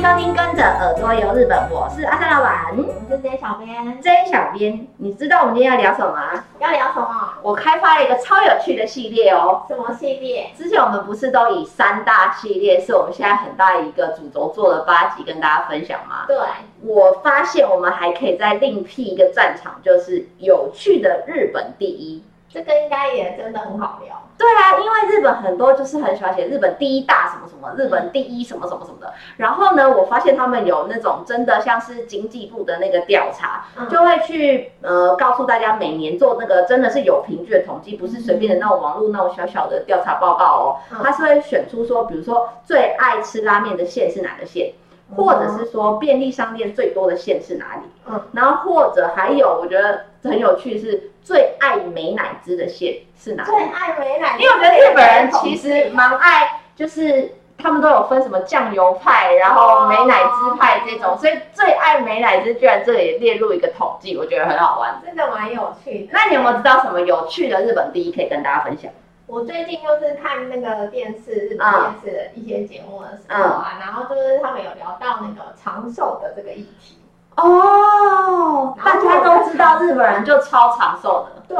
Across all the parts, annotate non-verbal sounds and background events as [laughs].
迎收听《跟着耳朵游日本》，我是阿三老板，我是 J 小编。J 小编，你知道我们今天要聊什么吗？要聊什么？我开发了一个超有趣的系列哦。什么系列？之前我们不是都以三大系列是我们现在很大一个主轴做了八集跟大家分享吗？对。我发现我们还可以再另辟一个战场，就是有趣的日本第一。这个应该也真的很好聊。对啊，因为日本很多就是很喜欢写日本第一大什么什么，日本第一什么什么什么的。然后呢，我发现他们有那种真的像是经济部的那个调查，嗯、就会去呃告诉大家每年做那个真的是有凭据的统计，不是随便的那种网络那种小小的调查报告哦。他、嗯、是会选出说，比如说最爱吃拉面的县是哪个县？或者是说便利商店最多的县是哪里？嗯，然后或者还有我觉得很有趣是最爱美乃滋的县是哪里？最爱美乃滋，因为我觉得日本人其实蛮爱，就是他们都有分什么酱油派，然后美乃滋派这种，所以最爱美乃滋居然这里列入一个统计，我觉得很好玩，真的蛮有趣的。那你有没有知道什么有趣的日本第一可以跟大家分享？我最近就是看那个电视，日本电视的一些节目的时候啊，嗯、然后就是他们有聊到那个长寿的这个议题。哦，大家都知道日本人就超长寿的。对，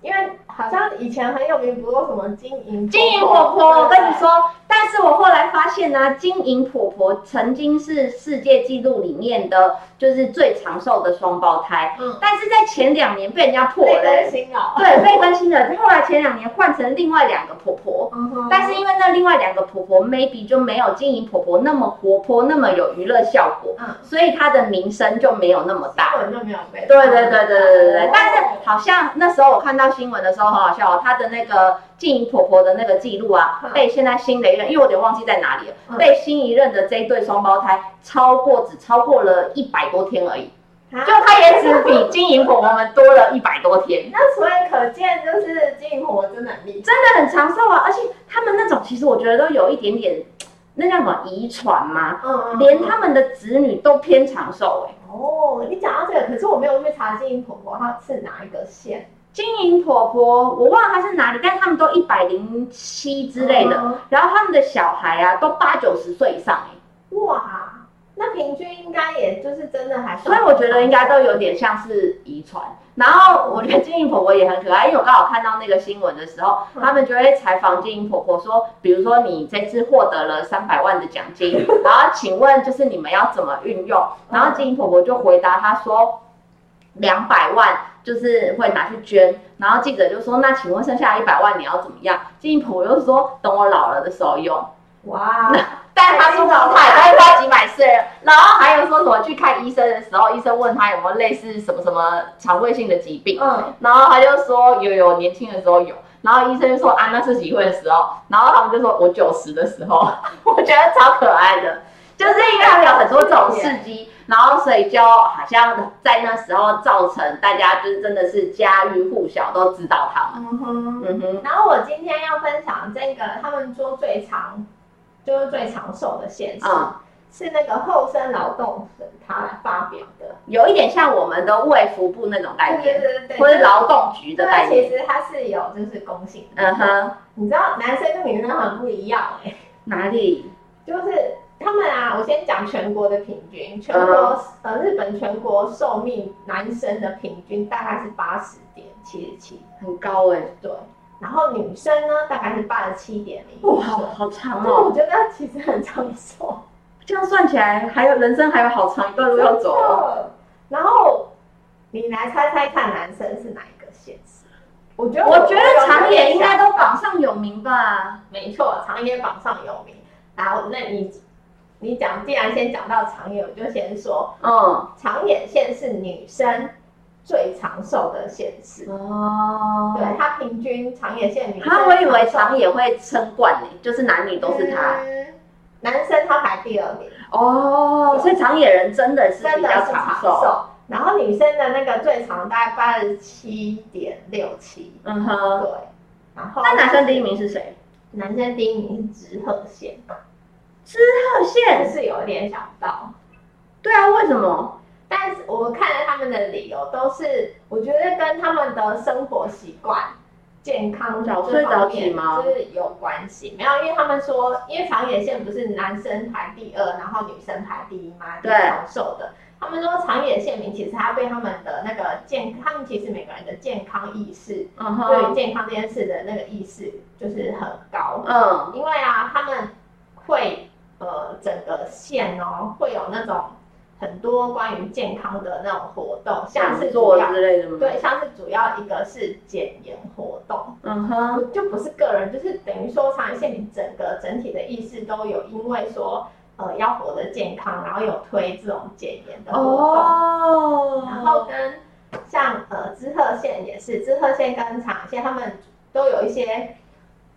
因为好像以前很有名，不过什么金银金银婆婆，我跟你说。但是我后来发现呢、啊，金银婆婆曾经是世界纪录里面的就是最长寿的双胞胎，嗯，但是在前两年被人家破了，被更新了，对，被更新了。后来前两年换成另外两个婆婆，嗯，但是因为那另外两个婆婆 maybe 就没有经营婆婆那么活泼，那么有娱乐效果，嗯，所以她的名声就没有那么大，就没有被，对对对对对对对。但是好像那时候我看到新闻的时候很好笑哦，她的那个。金银婆婆的那个记录啊，被现在新的一任，因为我有点忘记在哪里了，被新一任的这一对双胞胎超过，只超过了一百多天而已，就他也只比金银婆婆们多了一百多天。[laughs] 那所以可见，就是金银婆婆真的很厉害，真的很长寿啊！而且他们那种其实我觉得都有一点点，[tsk] 那叫什么遗传吗？嗯，连他们的子女都偏长寿哎。哦，你讲到这个，可是我没有去查金银婆婆她是哪一个县。金银婆婆，我忘了她是哪里，但是他们都一百零七之类的，嗯、然后他们的小孩啊都八九十岁以上哎，哇，那平均应该也就是真的还是，所以我觉得应该都有点像是遗传。然后我觉得金银婆婆也很可爱，因为我刚好看到那个新闻的时候，他们就会采访金银婆婆说，比如说你这次获得了三百万的奖金，[laughs] 然后请问就是你们要怎么运用？然后金银婆婆就回答他说，两百万。就是会拿去捐，然后记者就说：“那请问剩下一百万你要怎么样？”金银婆婆又说：“等我老了的时候用。”哇！[laughs] 但是他是老太，但是他几百岁了。然后还有说什么去看医生的时候，医生问他有没有类似什么什么肠胃性的疾病，嗯，然后他就说有有，年轻的时候有。然后医生就说：“啊，那是几岁的时候？”然后他们就说：“我九十的时候。[laughs] ”我觉得超可爱的，就是因为他们有很多这种事迹。然后，所以就好像在那时候造成大家就是真的是家喻户晓，都知道他们。嗯哼，嗯哼。然后我今天要分享这个，他们说最长，就是最长寿的现实，嗯、是那个厚生劳动省他来发表的，有一点像我们的卫福部那种概念，对对对，或是劳动局的概念。其实他是有就是公信的。嗯哼，你知道男生跟女生很不一样哎、欸？哪里？就是。他们啊，我先讲全国的平均，全国、uh. 呃日本全国寿命男生的平均大概是八十点七十七，很高哎、欸。对，然后女生呢大概是八十七点零。哇，好长哦！我觉得其实很长寿，这样算起来还有人生还有好长一段路要走、哦。然后你来猜猜看，男生是哪一个县市？我觉得我，我觉得长野应该都榜上有名吧？没错，长野榜上有名。然后，那你。你讲，既然先讲到长野，我就先说，嗯，长野县是女生最长寿的县市哦。对，它平均长野县女生，他我以为长野会称冠呢，就是男女都是他，嗯、男生他排第二名哦，所以长野人真的是比较长寿。然后女生的那个最长大概八十七点六七，嗯哼，对。然后那男生第一名是谁？男生第一名是直贺县。滋贺县是有点想不到，对啊，为什么？但是我看了他们的理由，都是我觉得跟他们的生活习惯健康早睡早起吗？就是有关系，没有，因为他们说，因为长野县不是男生排第二，然后女生排第一嘛，对，长寿的。他们说长野县民其实他对他们的那个健，他们其实每个人的健康意识，对于健康这件事的那个意识就是很高，嗯，因为啊，他们会呃整个县哦会有那种。很多关于健康的那种活动，像是主要对，像是主要一个是减盐活动，嗯哼，就不是个人，就是等于说长野县你整个整体的意识都有，因为说呃要活得健康，然后有推这种减盐的活动，哦，然后跟像呃知鹤县也是，知鹤县跟长野县他们都有一些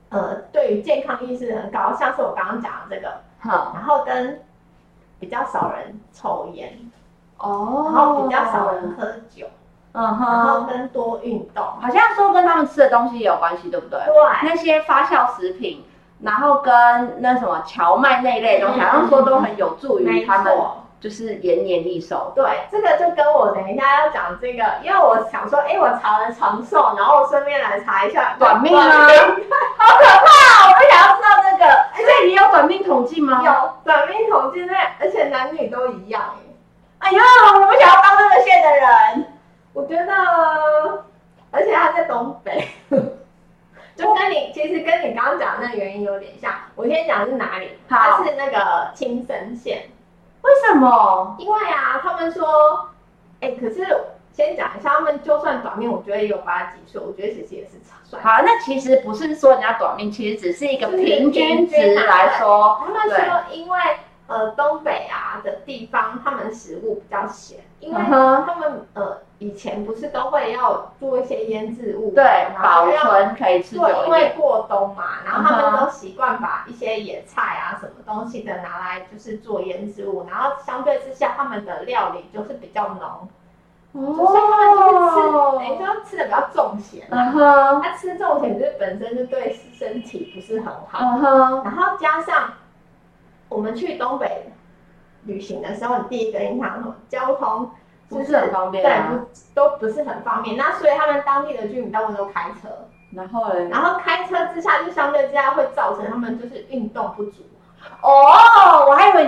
呃对于健康意识很高，像是我刚刚讲的这个，好，然后跟。比较少人抽烟，哦，然后比较少人喝酒，嗯哼，然后跟多运动，好像说跟他们吃的东西也有关系，对不对？对，那些发酵食品，然后跟那什么荞麦那一类东西，好像说都很有助于他们，就是延年益寿。对，这个就跟我等一下要讲这个，因为我想说，哎，我查了长寿，然后我顺便来查一下。短命啊，[laughs] 好可怕，我不想要知道这个。哎，所以你有短命统计吗？有短命统计，那而且男女都一样。哎呀，我不想要当这个县的人。我觉得，而且他在东北，就跟你其实跟你刚刚讲的那个原因有点像。我先讲是哪里？它是那个青森县。为什么？因为啊，他们说，哎，可是先讲一下，他们就算短命，我觉得也有八十几岁，我觉得其实也是算。好，那其实不是说人家短命，其实只是一个平均值来说。他们说，因为呃东北啊的地方，他们食物比较咸，因为他们呃。以前不是都会要做一些腌制物，对，保存可以吃久一点。因为过冬嘛，然后他们都习惯把一些野菜啊、什么东西的拿来就是做腌制物，然后相对之下他们的料理就是比较浓，哦，所以他们就是吃，等于说吃的比较重咸。嗯哼，他吃重咸就是本身就对身体不是很好。然后加上我们去东北旅行的时候，你第一个印象什么？交通。不是很方便，对，不都不是很方便。那所以他们当地的居民大部分都开车，然后嘞，然后开车之下就相对之下会造成他们就是运动不足。哦，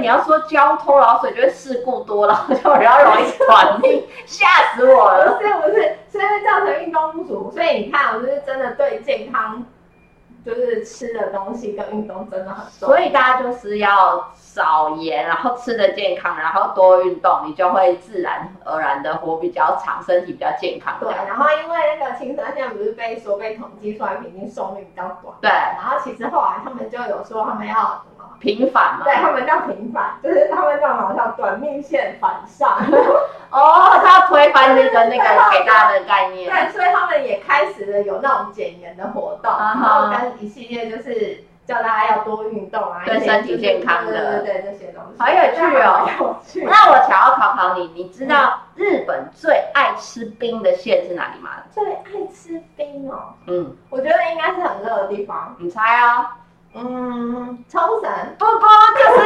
你要说交通，然后所以就会事故多然后，[laughs] 就比较容易短命，吓死我了。不是不是，所以会造成运动不足。所以你看，我就是真的对健康。就是吃的东西跟运动真的很重要，所以大家就是要少盐，然后吃的健康，然后多运动，你就会自然而然的活比较长，身体比较健康。对，然后因为那个青山现在不是被说被统计出来平均寿命比较短，对，然后其实后来他们就有说他们要。平反嘛？对，他们叫平反，就是他们叫好像短命线反上。[laughs] 哦，他要推翻那个那个给大家的概念。对，所以他们也开始了有那种减盐的活动，然后跟一系列就是叫大家要多运动啊，对身体健康的，对对对，这些东西。好有趣哦，有趣。那我想要考考你，你知道日本最爱吃冰的县是哪里吗？最爱吃冰哦，嗯，我觉得应该是很热的地方。你猜啊？嗯，冲绳不不，就是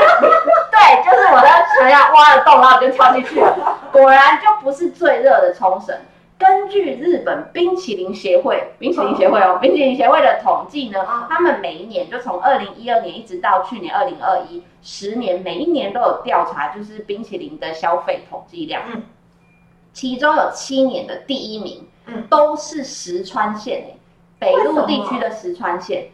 对，就是我在水下挖了洞，然后就跳进去了。果然就不是最热的冲绳。根据日本冰淇淋协会，冰淇淋协会哦，冰淇淋协会的统计呢，他们每一年就从二零一二年一直到去年二零二一，十年每一年都有调查，就是冰淇淋的消费统计量。嗯，其中有七年的第一名，嗯，都是石川县北陆地区的石川县。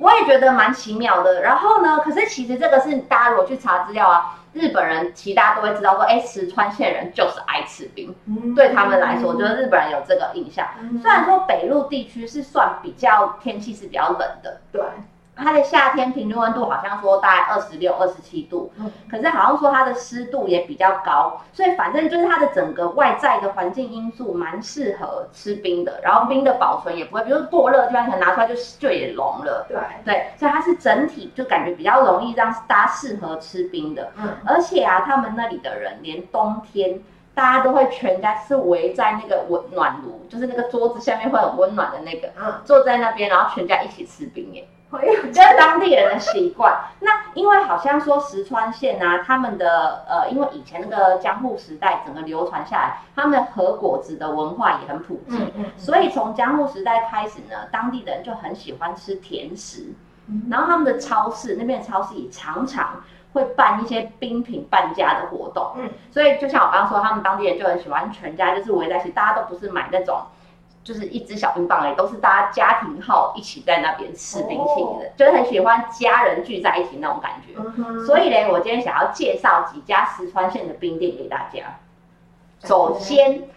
我也觉得蛮奇妙的，然后呢，可是其实这个是大家如果去查资料啊，日本人其实大家都会知道说，哎，石川县人就是爱吃冰，嗯、对他们来说，我觉得日本人有这个印象。嗯、虽然说北陆地区是算比较天气是比较冷的，对。它的夏天平均温度好像说大概二十六、二十七度，嗯，可是好像说它的湿度也比较高，所以反正就是它的整个外在的环境因素蛮适合吃冰的，然后冰的保存也不会，比如说过热的地方可能拿出来就就也融了，对。对，所以它是整体就感觉比较容易让大家适合吃冰的，嗯，而且啊，他们那里的人连冬天大家都会全家是围在那个温暖炉，就是那个桌子下面会很温暖的那个，嗯，坐在那边，然后全家一起吃冰耶。[laughs] 就是当地人的习惯。那因为好像说石川县啊，他们的呃，因为以前那个江户时代整个流传下来，他们和果子的文化也很普及，嗯嗯嗯、所以从江户时代开始呢，当地人就很喜欢吃甜食。嗯、然后他们的超市那边的超市也常常会办一些冰品半价的活动。嗯，所以就像我刚刚说，他们当地人就很喜欢全家就是围在一起，大家都不是买那种。就是一支小冰棒而已，都是大家家庭号一起在那边吃冰淇淋的，哦、就是很喜欢家人聚在一起那种感觉。嗯、所以呢，我今天想要介绍几家石川县的冰店给大家。首先。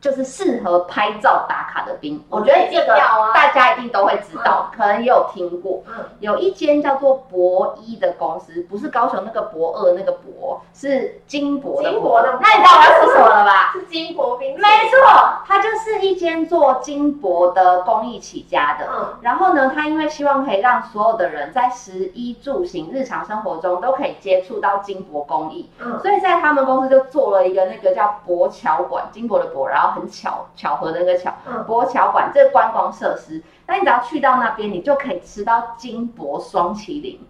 就是适合拍照打卡的冰，我觉得这个大家一定都会知道，可能也有听过。嗯有一间叫做博一的公司，不是高雄那个博二那个博，是金箔的箔。那你知道我要说什么了吧？是金箔冰。没错，它就是一间做金箔的工艺起家的。嗯然后呢，他因为希望可以让所有的人在食衣住行日常生活中都可以接触到金箔工艺，所以在他们公司就做了一个那个叫博桥馆，金箔的箔，然后。很巧巧合的那个巧，博桥馆这个观光设施，那你只要去到那边，你就可以吃到金箔双麒麟。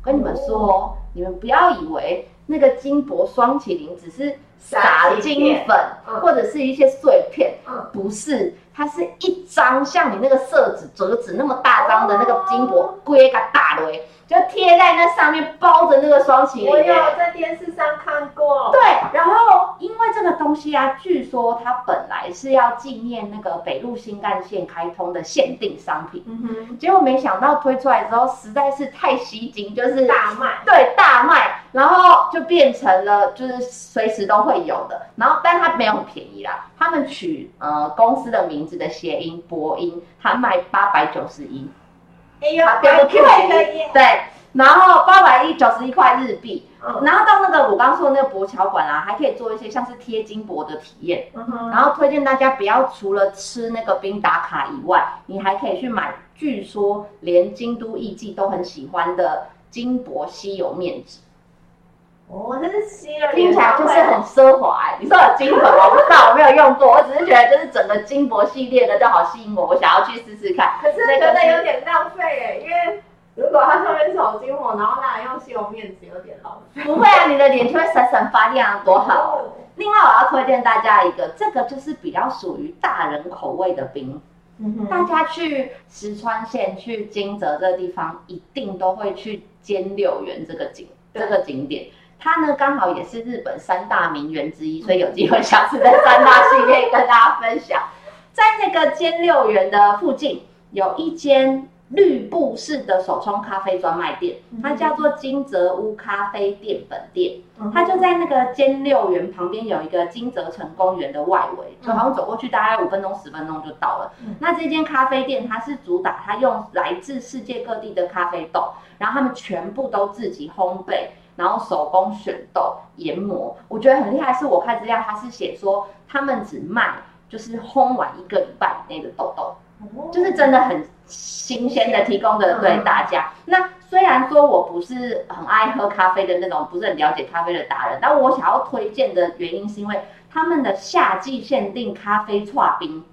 跟你们说，哦、你们不要以为那个金箔双麒麟只是撒金粉或者是一些碎片，不是，它是一张像你那个色纸折纸那么大张的那个金箔，规个大的就贴在那上面，包着那个霜淇淋。我有在电视上看过。对，然后因为这个东西啊，据说它本来是要纪念那个北陆新干线开通的限定商品。嗯哼。结果没想到推出来之后实在是太吸睛，就是大卖。对，大卖，然后就变成了就是随时都会有的。然后，但它没有很便宜啦。他们取呃公司的名字的谐音博音，它卖八百九十一。哎呦，八百对，然后八百一九十一块日币，嗯、然后到那个我刚刚说的那个博桥馆啊，还可以做一些像是贴金箔的体验，嗯、然后推荐大家不要除了吃那个冰打卡以外，你还可以去买，据说连京都艺妓都很喜欢的金箔稀有面纸。哦，这是吸了，听起来就是很奢华。你说有金箔，我不知道，我没有用过，[laughs] 我只是觉得就是整个金箔系列的就好吸引我，我想要去试试看。可是觉得有点浪费哎、欸，因为如果它上面是有金箔，然后拿来用吸油面纸，有点浪费。不会啊，你的脸就会闪闪发亮，多好。另外，我要推荐大家一个，这个就是比较属于大人口味的冰。嗯哼，大家去石川县去金泽这个地方，一定都会去兼六园这个景对这个景点。它呢，刚好也是日本三大名园之一，所以有机会下次在三大系列跟大家分享。在那个兼六园的附近，有一间绿布式的手冲咖啡专卖店，它叫做金泽屋咖啡店本店。它就在那个兼六园旁边有一个金泽城公园的外围，就好像走过去大概五分钟十分钟就到了。那这间咖啡店它是主打它用来自世界各地的咖啡豆，然后他们全部都自己烘焙。然后手工选豆研磨，我觉得很厉害。是我看资料，他是写说他们只卖就是烘完一个礼拜以内的豆豆，就是真的很新鲜的提供的对大家。那虽然说我不是很爱喝咖啡的那种，不是很了解咖啡的达人，但我想要推荐的原因是因为他们的夏季限定咖啡剉冰，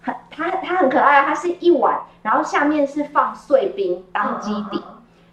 很它它很可爱，它是一碗，然后下面是放碎冰当基底，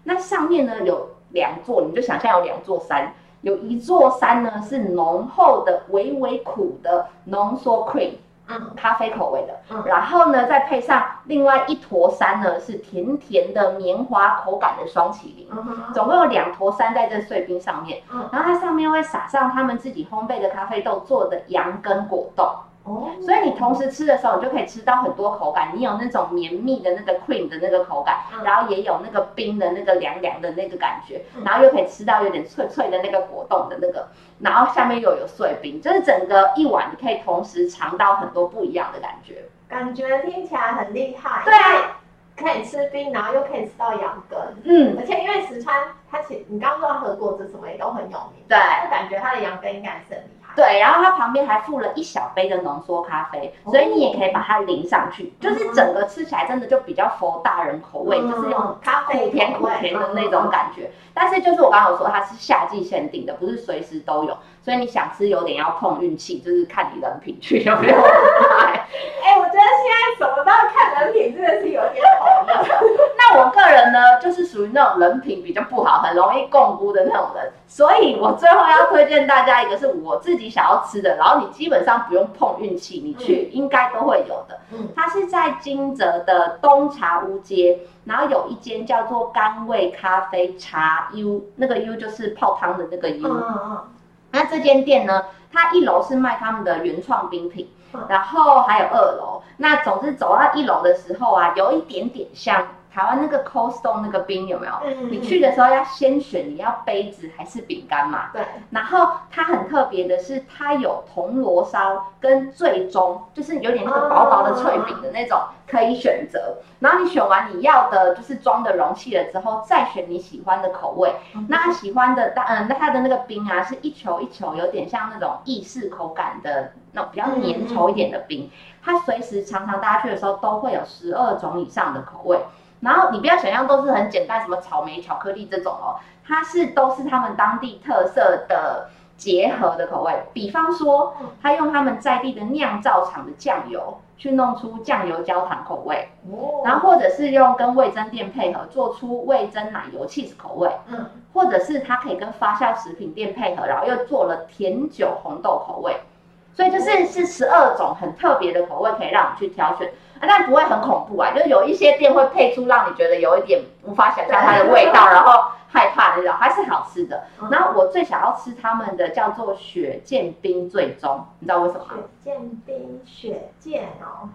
那上面呢有。两座，你就想象有两座山，有一座山呢是浓厚的、微微苦的浓缩 cream，嗯，咖啡口味的，嗯，然后呢再配上另外一坨山呢是甜甜的棉花口感的双淇淋，嗯哼，总共有两坨山在这碎冰上面，嗯，然后它上面会撒上他们自己烘焙的咖啡豆做的羊羹果冻。哦，所以你同时吃的时候，你就可以吃到很多口感。你有那种绵密的那个 cream 的那个口感，嗯、然后也有那个冰的那个凉凉的那个感觉，嗯、然后又可以吃到有点脆脆的那个果冻的那个，然后下面又有碎冰，就是整个一碗你可以同时尝到很多不一样的感觉。感觉听起来很厉害。对啊，可以吃冰，然后又可以吃到羊羹。嗯，而且因为石川，它其实你刚刚说和果子什么也都很有名，对，感觉它的羊羹应该是很厉害。对，然后它旁边还附了一小杯的浓缩咖啡，所以你也可以把它淋上去，就是整个吃起来真的就比较佛大人口味，就是用咖啡苦甜苦甜的那种感觉。但是就是我刚刚有说它是夏季限定的，不是随时都有，所以你想吃有点要碰运气，就是看你人品去有没有买。[laughs] 觉得现在什么都要看人品，真的是有点讨厌。[laughs] 那我个人呢，就是属于那种人品比较不好、很容易共辜的那种人，所以我最后要推荐大家一个是我自己想要吃的，然后你基本上不用碰运气，你去应该都会有的。嗯，它是在金泽的东茶屋街，然后有一间叫做甘味咖啡茶 U，那个 U 就是泡汤的那个 U。嗯嗯。那这间店呢，它一楼是卖他们的原创冰品，然后还有二楼。那总之走到一楼的时候啊，有一点点像。台湾那个 Cold Stone 那个冰有没有？嗯，你去的时候要先选你要杯子还是饼干嘛？对。然后它很特别的是，它有铜锣烧跟最终就是有点那个薄薄的脆饼的那种可以选择。然后你选完你要的就是装的容器了之后，再选你喜欢的口味。那喜欢的，嗯，那它的那个冰啊是一球一球，有点像那种意式口感的那种比较粘稠一点的冰。它随时常常大家去的时候都会有十二种以上的口味。然后你不要想象都是很简单，什么草莓、巧克力这种哦，它是都是他们当地特色的结合的口味。比方说，他用他们在地的酿造厂的酱油去弄出酱油焦糖口味，然后或者是用跟味增店配合做出味增奶油 cheese 口味，嗯，或者是它可以跟发酵食品店配合，然后又做了甜酒红豆口味，所以就是是十二种很特别的口味可以让你去挑选。但不会很恐怖啊，就是有一些店会配出让你觉得有一点无法想象它的味道，然后害怕的那种，还是好吃的。然后我最想要吃他们的叫做雪见冰最终，你知道为什么？雪见冰雪见哦，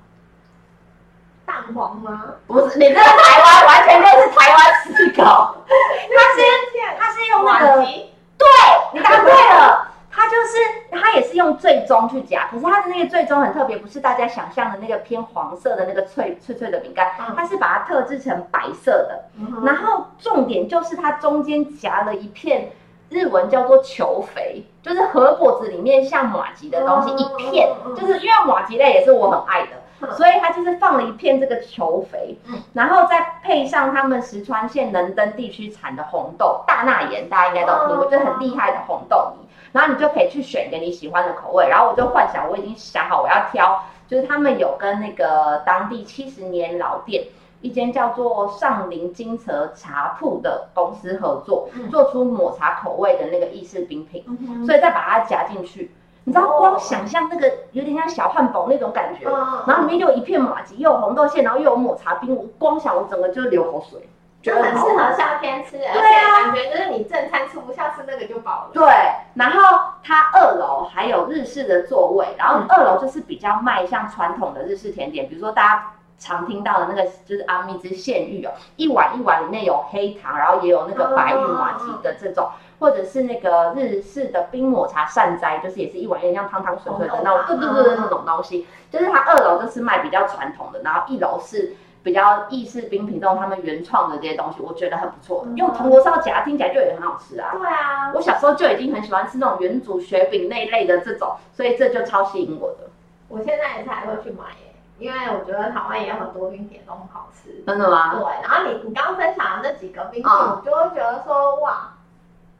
蛋黄吗？不是，你这个台湾完全就是台湾思考，它是它是用那个，[laughs] 对，你答对了。它就是，它也是用最终去夹，可是它的那个最终很特别，不是大家想象的那个偏黄色的那个脆脆脆的饼干，它是把它特制成白色的，然后重点就是它中间夹了一片日文叫做球肥，就是和果子里面像马吉的东西一片，就是因为马吉类也是我很爱的，所以它就是放了一片这个球肥，然后再配上他们石川县能登地区产的红豆大纳言，大家应该都有听过，就很厉害的红豆泥。然后你就可以去选一个你喜欢的口味，然后我就幻想我已经想好我要挑，就是他们有跟那个当地七十年老店一间叫做上林金泽茶铺的公司合作，做出抹茶口味的那个意式冰品，所以再把它夹进去，你知道光想象那个有点像小汉堡那种感觉，然后里面又有一片马吉，又有红豆馅，然后又有抹茶冰，我光想我整个就流口水。就很适合夏天吃，而且感觉就是你正餐吃不下，吃那个就饱了。对，然后它二楼还有日式的座位，然后二楼就是比较卖像传统的日式甜点，比如说大家常听到的那个就是阿密之现玉哦，一碗一碗里面有黑糖，然后也有那个白玉麻糬的这种，或者是那个日式的冰抹茶善哉，就是也是一碗有点像汤汤水水的那种，对对对那种东西，就是它二楼就是卖比较传统的，然后一楼是。比较意式冰品这种他们原创的这些东西，我觉得很不错。用铜锣烧夹，听起来就也很好吃啊。对啊，我小时候就已经很喜欢吃那种元祖雪饼那一类的这种，所以这就超吸引我的。我现在也还会去买耶，因为我觉得台湾也有很多冰点都很好吃。真的吗？对，然后你你刚刚分享的那几个冰品，我就会觉得说哇。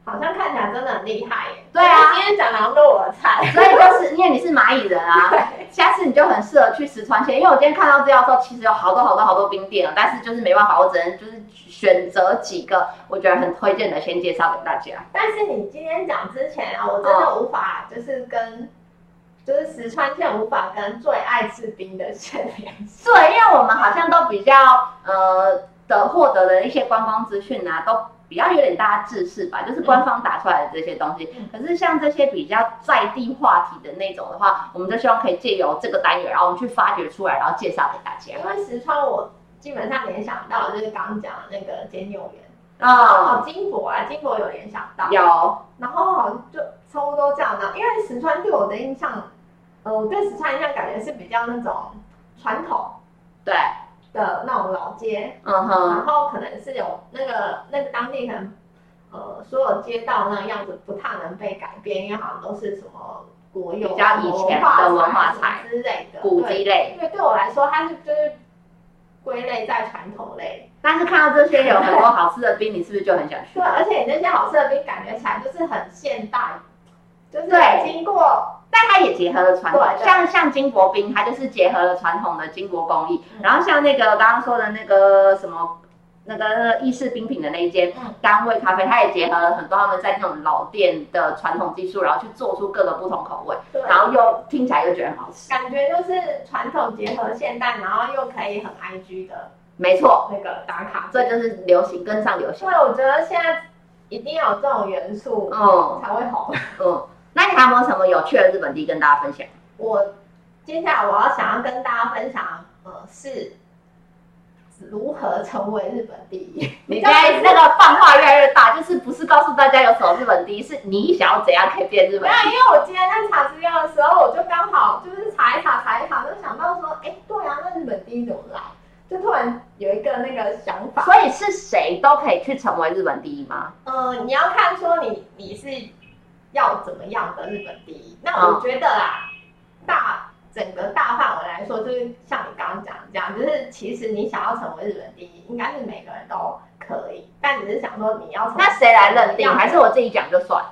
好像看起来真的很厉害耶！对啊，今天讲的都是我的菜，所以就是因为你是蚂蚁人啊，[laughs] 对下次你就很适合去石川县。因为我今天看到资料的时候，其实有好多好多好多冰店，但是就是没办法，我只能就是选择几个我觉得很推荐的，先介绍给大家。但是你今天讲之前啊，我真的无法就是跟就是石川县无法跟最爱吃冰的县联系。对，因为我们好像都比较呃的获得的一些观光资讯啊，都。比较有点大家自视吧，就是官方打出来的这些东西。嗯、可是像这些比较在地话题的那种的话，我们就希望可以借由这个单元，然后我们去发掘出来，然后介绍给大家。因为石川，我基本上联想到就是刚刚讲的那个煎牛圆啊，金箔啊，金箔有联想到有，然后好像就差不多这样的。因为石川对我的印象，呃，我对石川印象感觉是比较那种传统，对。的那种老街，嗯哼，然后可能是有那个那个当地可能，呃，所有街道那样子不太能被改变，因为好像都是什么国有、比较以前的文化财之类的古迹类。因为对我来说，它是就是归类在传统类。但是看到这些有很多好吃的冰，你是不是就很想去？对，而且你那些好吃的冰感觉起来就是很现代，就是经过但它也结合了传统，像像金箔冰，它就是结合了传统的金箔工艺。嗯、然后像那个刚刚说的那个什么。那个意式冰品的那一间甘味咖啡，它也结合了很多他们在那种老店的传统技术，然后去做出各个不同口味，然后又听起来又觉得很好吃，感觉就是传统结合现代，然后又可以很 IG 的，没错，那个打卡，这就是流行跟上流行。对，我觉得现在一定要有这种元素，嗯，才会红。嗯，那你还有没有什么有趣的日本地跟大家分享？我接下来我要想要跟大家分享，呃，是。如何成为日本第一？你现在那个放话越来越大，就是不是告诉大家有什么日本第一，是你想要怎样可以变日本第一？没有，因为我今天在查资料的时候，我就刚好就是查一查查一查，就想到说，哎，对啊，那日本第一怎么来？就突然有一个那个想法。所以是谁都可以去成为日本第一吗？呃，你要看说你你是要怎么样的日本第一？那我觉得啦，嗯、大。整个大范围来说，就是像你刚刚讲的这样，就是其实你想要成为日本第一，应该是每个人都可以，但只是想说你要。那谁来认定？还是我自己讲就算？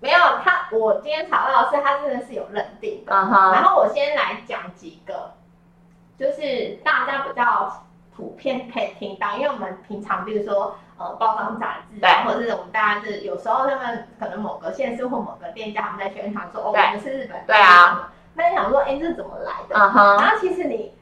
没有，他我今天查到的是，他真的是有认定的。然后我先来讲几个，就是大家比较普遍可以听到，因为我们平常比如说呃报章杂志啊，对或者是我们大家是有时候他们可能某个县市或某个店家他们在宣传说，哦，我们是日本。对啊。那你想说，哎、欸，这是怎么来的？Uh huh. 然后其实你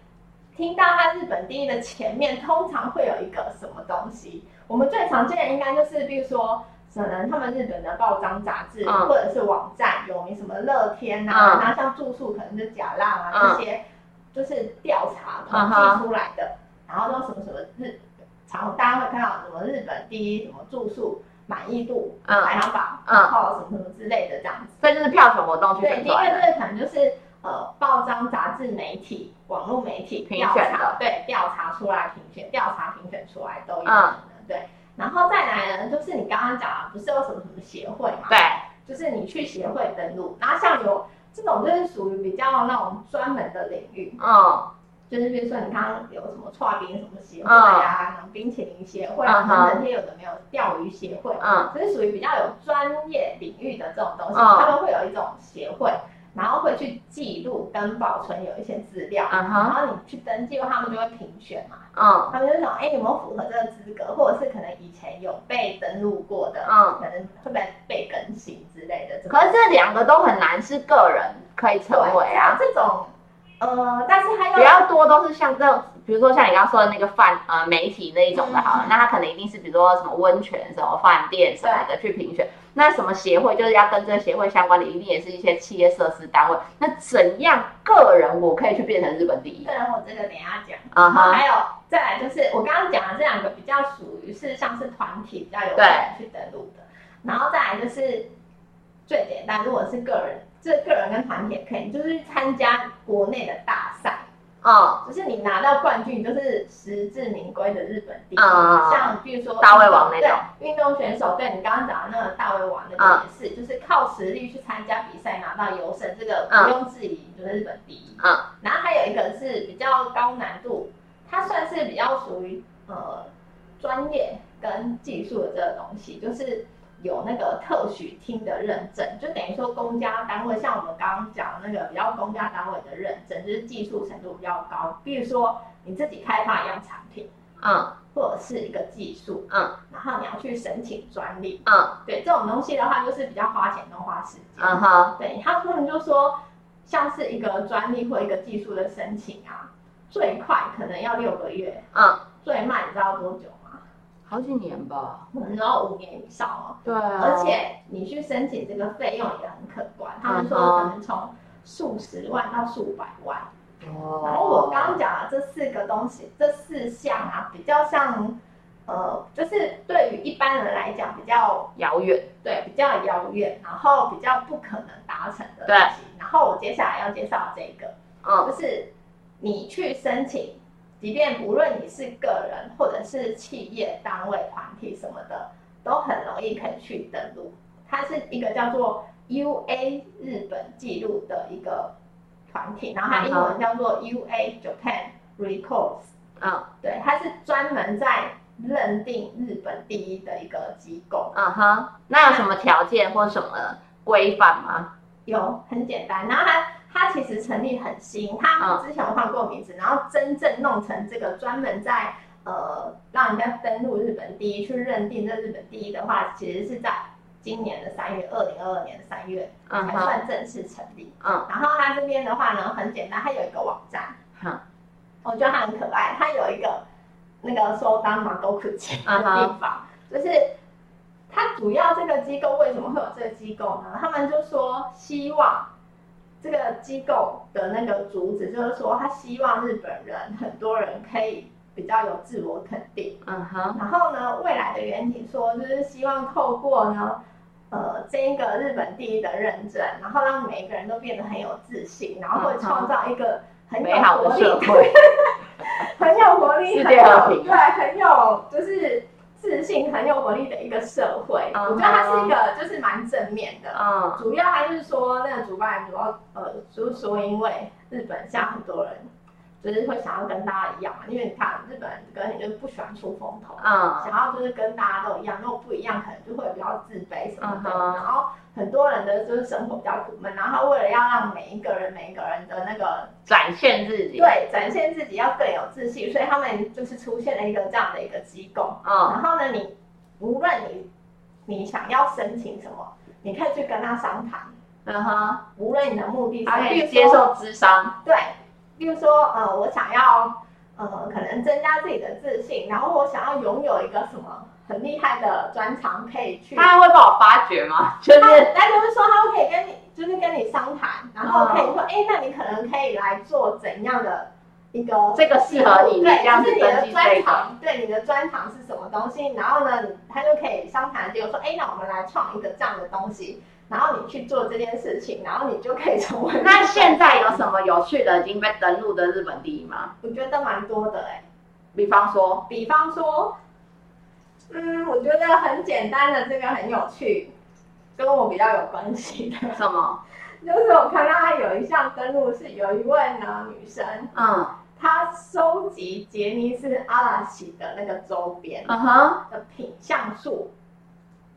听到它日本第一的前面，通常会有一个什么东西？我们最常见的应该就是，比如说，可能他们日本的报章杂志、uh. 或者是网站有名什么乐天啊，然后、uh. 像住宿可能是假浪啊、uh. 这些，就是调查统计出来的。Uh. 然后都什么什么日常大家会看到什么日本第一什么住宿满意度排行榜，然后什么什么之类的这样子。所以就是票选活动去对，第一个这个可能就是。呃，报章、杂志、媒体、网络媒体评选的，对，调查出来评选，调查评选出来都有可能，嗯、对。然后再来呢，就是你刚刚讲的，不是有什么什么协会嘛？对，就是你去协会登录，然后像有这种就是属于比较那种专门的领域，嗯，就是比如说你刚刚有什么串冰什么协会啊，嗯、冰淇淋协会啊，等等这些有的没有，钓鱼协会，嗯，就是属于比较有专业领域的这种东西，嗯、他们会有一种协会。然后会去记录跟保存有一些资料，uh huh. 然后你去登记后，他们就会评选嘛。嗯，uh. 他们就想，哎，有没有符合这个资格，或者是可能以前有被登录过的，嗯，uh. 可能会不会被更新之类的。可是这两个都很难是个人可以成为啊，这种。呃，但是还有比较多都是像这种，比如说像你刚刚说的那个饭呃媒体那一种的，好了，嗯、那他可能一定是比如说什么温泉什么饭店什么的去评选。那什么协会就是要跟这个协会相关的，一定也是一些企业设施单位。那怎样个人我可以去变成日本第一？个人我这个等一下讲。啊哈、uh。Huh、还有再来就是我刚刚讲的这两个比较属于是像是团体比较有可能去登录的，然后再来就是最简单，如果是个人。这个人跟团体可以，就是参加国内的大赛，啊、嗯，就是你拿到冠军，就是实至名归的日本第一。嗯、像比如说大胃王那种运动选手，对你刚刚讲的那个大胃王那个也是，嗯、就是靠实力去参加比赛拿到优胜，这个毋庸置疑，就是日本第一。嗯，然后还有一个是比较高难度，它算是比较属于呃专业跟技术的这个东西，就是。有那个特许厅的认证，就等于说公家单位，像我们刚刚讲的那个比较公家单位的认证，就是技术程度比较高。比如说你自己开发一样产品，嗯，或者是一个技术，嗯，然后你要去申请专利，嗯，对，这种东西的话就是比较花钱跟花时间，嗯哼，对，他们就说像是一个专利或一个技术的申请啊，最快可能要六个月，嗯，最慢你知道多久？好几年吧，可能要五年以上哦。对啊，而且你去申请这个费用也很可观，他们说可能从数十万到数百万。哦。然后我刚刚讲的这四个东西，这四项啊，比较像，呃，就是对于一般人来讲比较遥远，对，比较遥远，然后比较不可能达成的东西。对。然后我接下来要介绍这个，嗯，就是你去申请。即便无论你是个人或者是企业单位、团体什么的，都很容易可以去登录。它是一个叫做 UA 日本记录的一个团体，然后它英文叫做 UA Japan Records。嗯，对，它是专门在认定日本第一的一个机构。嗯哼，那有什么条件或什么规范吗？有很简单，然后他他其实成立很新，他之前有换过名字，然后真正弄成这个专门在呃让人家登录日本第一去认定这日本第一的话，其实是在今年的三月，二零二二年的三月才算正式成立。嗯，然后他这边的话呢，很简单，他有一个网站，嗯，我觉得他很可爱，他有一个那个收当马都可钱的地方，就是。他主要这个机构为什么会有这个机构呢？他们就说希望这个机构的那个主旨就是说，他希望日本人很多人可以比较有自我肯定。嗯哼。然后呢，未来的愿景说就是希望透过呢，呃，这一个日本第一的认证，然后让每一个人都变得很有自信，然后会创造一个很有活力的，[laughs] 很有活力，很有 [laughs] 对，很有就是。自信很有活力的一个社会，uh huh. 我觉得它是一个就是蛮正面的。嗯、uh，huh. 主要还是说那个主办主要呃，就是说因为日本像很多人就是会想要跟大家一样嘛，因为你看日本人跟你就是不喜欢出风头，嗯、uh，huh. 想要就是跟大家都一样，如果不一样可能就会比较自卑什么的，uh. 然后。很多人的就是生活比较苦闷，然后为了要让每一个人每一个人的那个展现自己，对，展现自己要更有自信，所以他们就是出现了一个这样的一个机构。嗯，然后呢，你无论你你想要申请什么，你可以去跟他商谈。嗯哼，无论你的目的是，他可以接受智商。对，比如说呃，我想要呃，可能增加自己的自信，然后我想要拥有一个什么。很厉害的专长可以去，他会帮我发掘吗？[laughs] 就是，那就是说他会可以跟你，就是跟你商谈，然后可以说，哎、嗯欸，那你可能可以来做怎样的一个，这个适合你，对，就是你的专长，对，你的专长是什么东西？然后呢，他就可以商谈，就说，哎、欸，那我们来创一个这样的东西，然后你去做这件事情，然后你就可以成为。那现在有什么有趣的已经被登录的日本第一吗？我觉得蛮多的哎、欸，比方说，比方说。嗯，我觉得很简单的这个很有趣，跟我比较有关系的。什么？[laughs] 就是我看到他有一项登录是有一位呢女生，嗯，她收集杰尼斯阿拉西的那个周边，嗯哼，的品相数，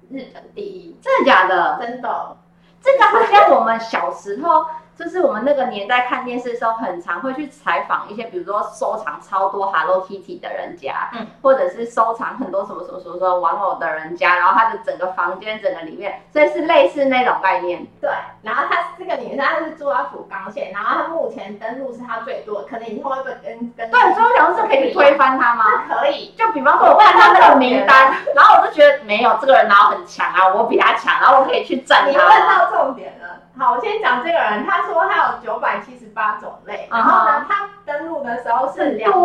日本第一，真的假的？真的，这个好像我们小时候。就是我们那个年代看电视的时候，很常会去采访一些，比如说收藏超多 Hello Kitty 的人家，嗯，或者是收藏很多什么什么什么什么玩偶的人家，然后他的整个房间整个里面，所以是类似那种概念。对，然后他这个女生她是住在福冈县，然后她目前登录是她最多，可能以后会跟跟跟。对，所以我想说是可以推翻他吗？可以，就比方说我看他那个名单，[laughs] 然后我就觉得没有这个人，然后很强啊，我比他强，然后我可以去整他。你问到重点了。好，我先讲这个人，他说他有九百七十八种类，然后呢，他登录的时候是两千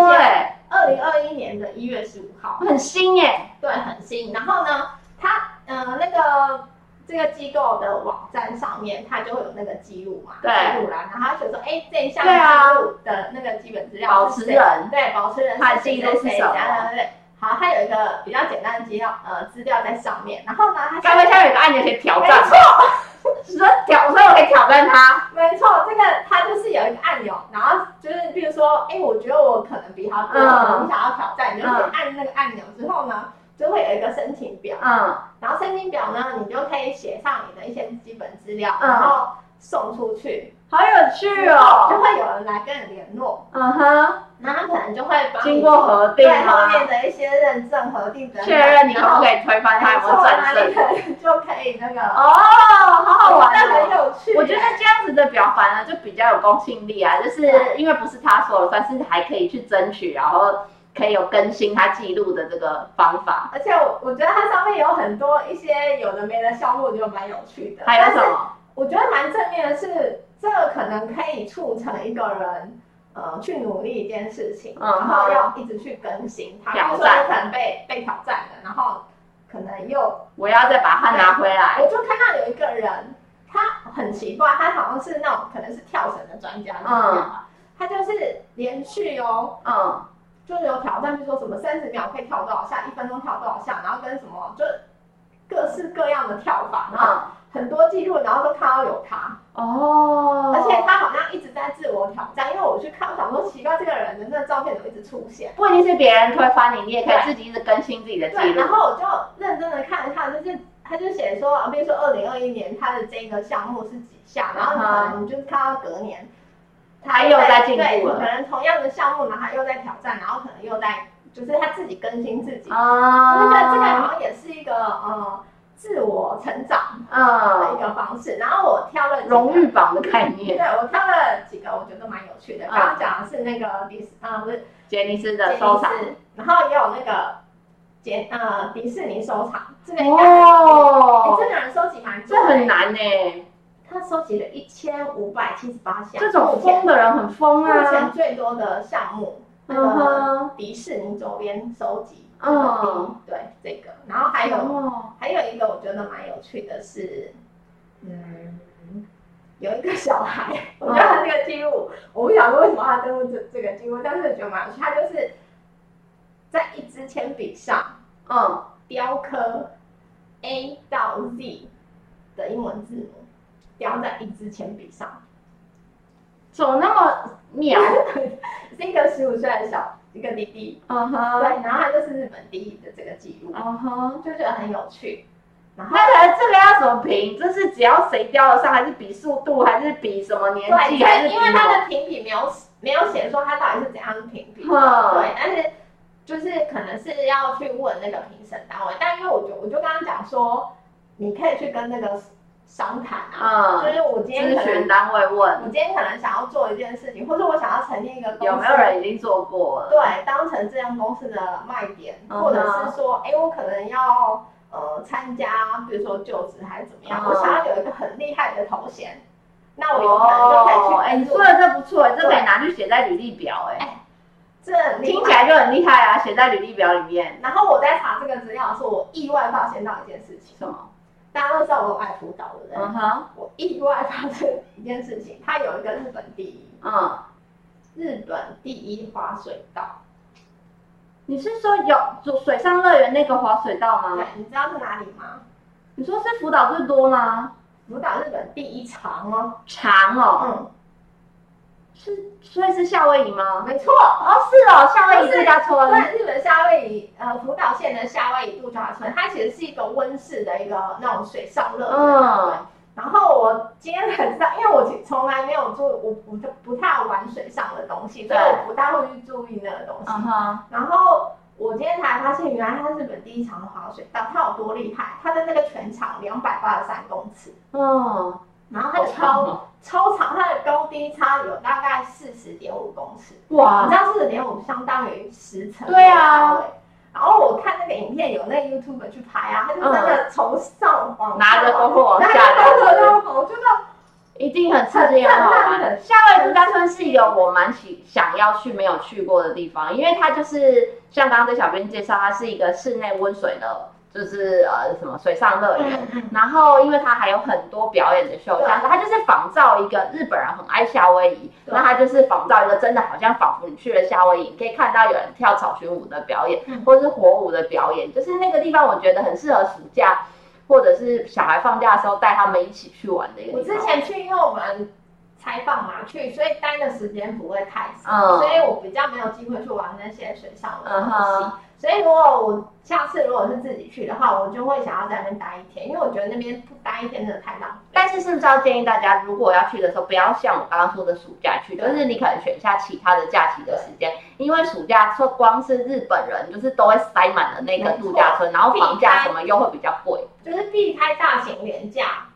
二零二一年的一月十五号，很新耶，对，很新。然后呢，他呃那个这个机构的网站上面，他就会有那个记录嘛，记录栏，然后他就说，哎，这一项记录的那个基本资料，保持人，对，保持人，他记录是谁？对对。好，他有一个比较简单的资料，呃，资料在上面。然后呢，他刚刚下面有个按钮可以挑战，没错，挑战他。没错，这个他就是有一个按钮，然后就是比如说，哎，我觉得我可能比他多，你想要挑战，你就可以按那个按钮之后呢，就会有一个申请表，嗯，然后申请表呢，你就可以写上你的一些基本资料，然后送出去。好有趣哦，就会有人来跟你联络，嗯哼，那他可能就会帮你经过核定，对后面的一些认证核定的确认，你可不可以推翻他有没有转正，就可以那个哦，好好玩，但很有趣。我觉得这样子的表反而就比较有公信力啊，就是因为不是他说了算，是还可以去争取，然后可以有更新他记录的这个方法。而且我我觉得它上面有很多一些有的没的项目，就蛮有趣的。还有什么？我觉得蛮正面的是。这个可能可以促成一个人，呃，去努力一件事情，嗯、然后要一直去更新。他挑战可能被被挑战了，然后可能又我要再把它拿回来。我就看到有一个人，他很奇怪，他好像是那种可能是跳绳的专家，嗯，他就是连续哦，嗯，就是有挑战，比如说什么三十秒可以跳多少下，一分钟跳多少下，然后跟什么就各式各样的跳法，然后很多记录，然后都看到有他。哦，而且他好像一直在自我挑战，因为我去看，我想说奇怪，这个人的那个照片怎么一直出现？不一定是别人推翻你，你也可以自己一直更新自己的记录。对，然后我就认真的看一看，就是他就写说，比如说二零二一年他的这个项目是几项，然后你可能就是看到隔年他又在进步了，可能同样的项目，然后他又在挑战，然后可能又在就是他自己更新自己，啊，我觉得这个好像也是一个呃自我成长啊的一个方式。然后我挑了荣誉榜的概念，对，我挑了几个我觉得蛮有趣的。刚刚讲的是那个迪斯，啊，不是。杰尼斯的收藏，然后也有那个。杰呃迪士尼收藏。这个应该哦，这个人收集蛮多，这很难呢。他收集了一千五百七十八项，这种疯的人很疯啊。目前最多的项目，那个迪士尼周边收集，嗯，对这个，然后还有还有一个我觉得蛮有趣的是，嗯，有一个小孩，[laughs] 我觉得他这个记录，我不晓得为什么他登录这这个记录，但是我觉得蛮有趣，他就是。在一支铅笔上，嗯，雕刻 A 到 Z 的英文字母，雕在一支铅笔上，怎么那么妙？[laughs] 是一个十五岁的小一个弟弟，嗯哼，对，然后他就是日本第一的这个记录，嗯哼，就觉得很有趣。然后那这个要怎么评？就是只要谁雕得上，还是比速度，还是比什么年纪？对，还是因为他的评比没有没有写说他到底是怎样的评比，嗯，对，但是。就是可能是要去问那个评审单位，但因为我就我就跟他讲说，你可以去跟那个商谈啊，嗯、就是我今天可能单位问，我今天可能想要做一件事情，或者我想要成立一个有没有人已经做过了？对，当成这样公司的卖点，嗯、或者是说，哎、欸，我可能要呃参加，比如说就职还是怎么样，嗯、我想要有一个很厉害的头衔，那我有可能就可以去。哎、欸，你说的这不错，这可以拿去写在履历表、欸，哎。这听起来就很厉害啊，写在履历表里面。然后我在查这个资料的时候，我意外发现到一件事情。什么？大家都知道我有爱辅导的人。嗯哼。我意外发现一件事情，它有一个日本第一。嗯。日本第一滑水道。你是说有水上乐园那个滑水道吗？对，你知道是哪里吗？你说是福岛最多吗？福岛日本第一长哦。长哦。嗯。是，所以是夏威夷吗？没错，哦，是哦，夏威夷度假村。对，日本夏威夷，呃，福岛县的夏威夷度假村，它其实是一个温室的一个那种水上乐园。嗯。然后我今天很上，因为我从来没有做，我我就不太玩水上的东西，所以我不太会去注意那个东西。嗯哼。然后我今天才发现，原来它是日本第一长的滑水道，它有多厉害？它的那个全长两百八十三公尺。嗯。然后它的超超长，它的高低差有大概四十点五公尺。哇！你知道四十点五相当于十层。对啊。然后我看那个影片，有那个 YouTuber 去拍啊，他就真的从上往拿着篝火往下，拿着篝火，我觉得一定很刺激很好玩。夏威夷度假村是一个我蛮喜想要去没有去过的地方，因为它就是像刚刚对小编介绍，它是一个室内温水的。就是呃什么水上乐园，嗯、然后因为它还有很多表演的秀，像是它就是仿造一个日本人很爱夏威夷，那它就是仿造一个真的好像仿佛你去了夏威夷，你可以看到有人跳草裙舞的表演，嗯、或者是火舞的表演，就是那个地方我觉得很适合暑假或者是小孩放假的时候带他们一起去玩的一个地方。我之前去，因为我们采访嘛去，所以待的时间不会太长，嗯、所以我比较没有机会去玩那些水上的东西。所以如果我下次如果是自己去的话，我就会想要在那边待一天，因为我觉得那边不待一天真的太浪费。但是是不是要建议大家，如果要去的时候，不要像我刚刚说的暑假去，就是你可能选一下其他的假期的时间，因为暑假说光是日本人就是都会塞满了那个度假村，然后房价什么又会比较贵，就是避开大型连假。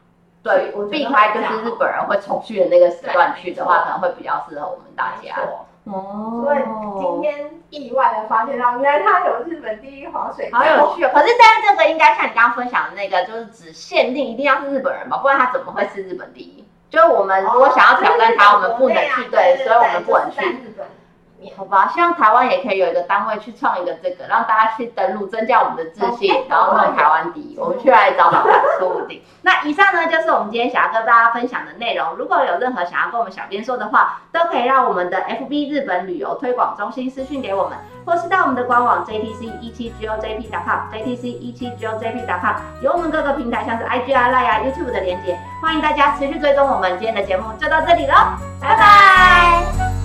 对，避开就是日本人会重去的那个时段去的话，可能会比较适合我们大家。哦，所以今天意外的发现到，原来它有日本第一滑水道，好有趣哦。可是但是这个应该像你刚刚分享的那个，就是只限定一定要是日本人吧，不然他怎么会是日本第一？就是我们如果想要挑战他，我们不能去，对，所以我们不能去日本。好吧，希望台湾也可以有一个单位去创一个这个，让大家去登录，增加我们的自信，然后弄台湾第一，我们去来找找看，说不定。[laughs] 那以上呢，就是我们今天想要跟大家分享的内容。如果有任何想要跟我们小编说的话，都可以让我们的 FB 日本旅游推广中心私讯给我们，或是到我们的官网 JTC 一七 GOJP.com JTC 一七 GOJP.com 有我们各个平台像是 IG 啊、Line 啊、YouTube 的连接，欢迎大家持续追踪我们。今天的节目就到这里喽，拜拜。